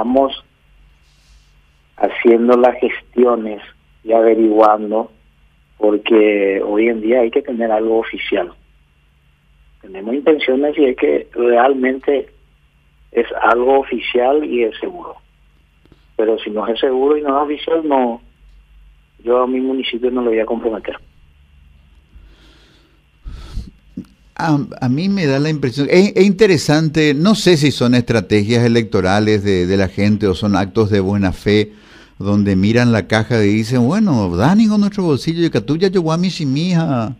estamos haciendo las gestiones y averiguando porque hoy en día hay que tener algo oficial. Tenemos intenciones y es que realmente es algo oficial y es seguro. Pero si no es seguro y no es oficial, no, yo a mi municipio no lo voy a comprometer. A, mí me da la impresión, es, interesante, no sé si son estrategias electorales de, de, la gente o son actos de buena fe, donde miran la caja y dicen, bueno, Dani con nuestro bolsillo, y que tú ya yo guami si mija,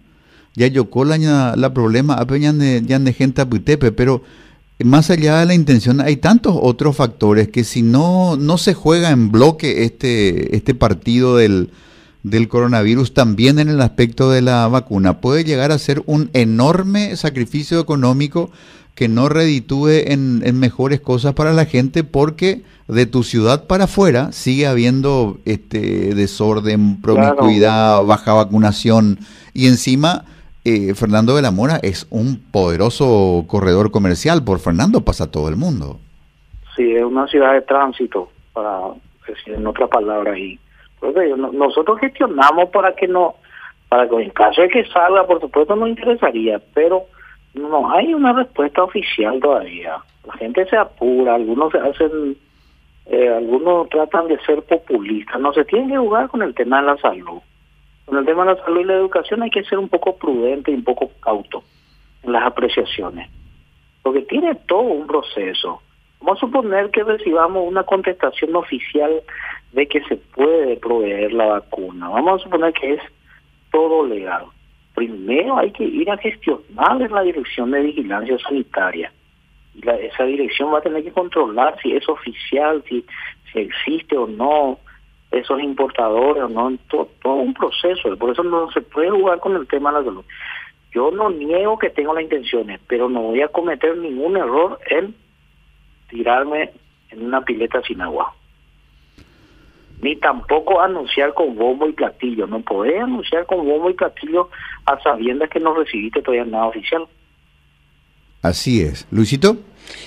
ya yo cola la problema, apeñan de, ya de gente a pero más allá de la intención, hay tantos otros factores que si no, no se juega en bloque este, este partido del del coronavirus también en el aspecto de la vacuna. Puede llegar a ser un enorme sacrificio económico que no reditúe en, mejores cosas para la gente porque de tu ciudad para afuera sigue habiendo este desorden, promiscuidad, baja vacunación. Y encima eh, Fernando de la Mora es un poderoso corredor comercial, por Fernando pasa todo el mundo. Sí, es una ciudad de tránsito, para decir en otras palabras, y nosotros gestionamos para que no, para que en caso de que salga, por supuesto nos interesaría, pero no hay una respuesta oficial todavía. La gente se apura, algunos se hacen, eh, algunos tratan de ser populistas. No se tiene que jugar con el tema de la salud. Con el tema de la salud y la educación hay que ser un poco prudente y un poco cauto en las apreciaciones, porque tiene todo un proceso. Vamos a suponer que recibamos una contestación oficial de que se puede proveer la vacuna. Vamos a suponer que es todo legal. Primero hay que ir a gestionar en la dirección de vigilancia sanitaria. Y esa dirección va a tener que controlar si es oficial, si, si existe o no esos importadores o no, todo, todo un proceso. Por eso no se puede jugar con el tema de la salud. Yo no niego que tengo las intenciones, pero no voy a cometer ningún error en tirarme en una pileta sin agua ni tampoco anunciar con bombo y platillo. No podés anunciar con bombo y platillo a sabiendas que no recibiste todavía nada oficial. Así es. Luisito.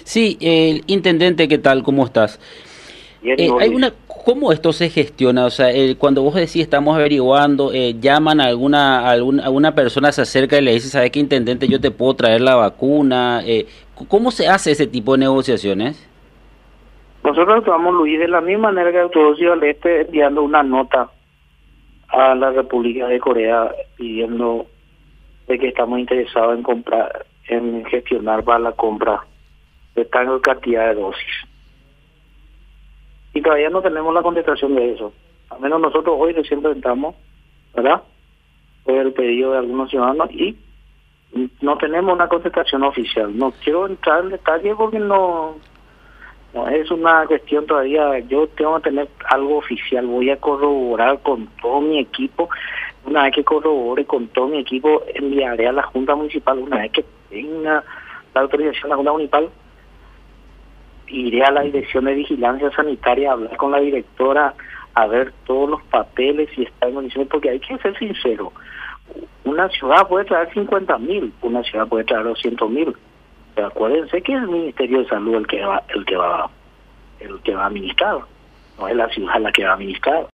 Sí, el intendente, ¿qué tal? ¿Cómo estás? Eh, hay una, ¿Cómo esto se gestiona? O sea, cuando vos decís estamos averiguando, eh, llaman a alguna, alguna, alguna persona, se acerca y le dice, ¿sabes qué, intendente? Yo te puedo traer la vacuna. Eh, ¿Cómo se hace ese tipo de negociaciones? Nosotros actuamos, Luis, de la misma manera que actuó Ciudad del Este, enviando una nota a la República de Corea pidiendo de que estamos interesados en comprar, en gestionar para la compra de tal cantidad de dosis. Y todavía no tenemos la contestación de eso. Al menos nosotros hoy recién presentamos, ¿verdad? Fue el pedido de algunos ciudadanos y no tenemos una contestación oficial. No quiero entrar en detalle porque no no es una cuestión todavía, yo tengo que tener algo oficial, voy a corroborar con todo mi equipo, una vez que corrobore con todo mi equipo, enviaré a la Junta Municipal, una vez que tenga la autorización de la Junta Municipal, iré a la Dirección de Vigilancia Sanitaria a hablar con la directora, a ver todos los papeles y está en condiciones, porque hay que ser sincero, una ciudad puede traer 50 mil, una ciudad puede traer 200 mil acuérdense que es el Ministerio de Salud el que va, el que va, el que va a administrar, no es la ciudad la que va a administrar.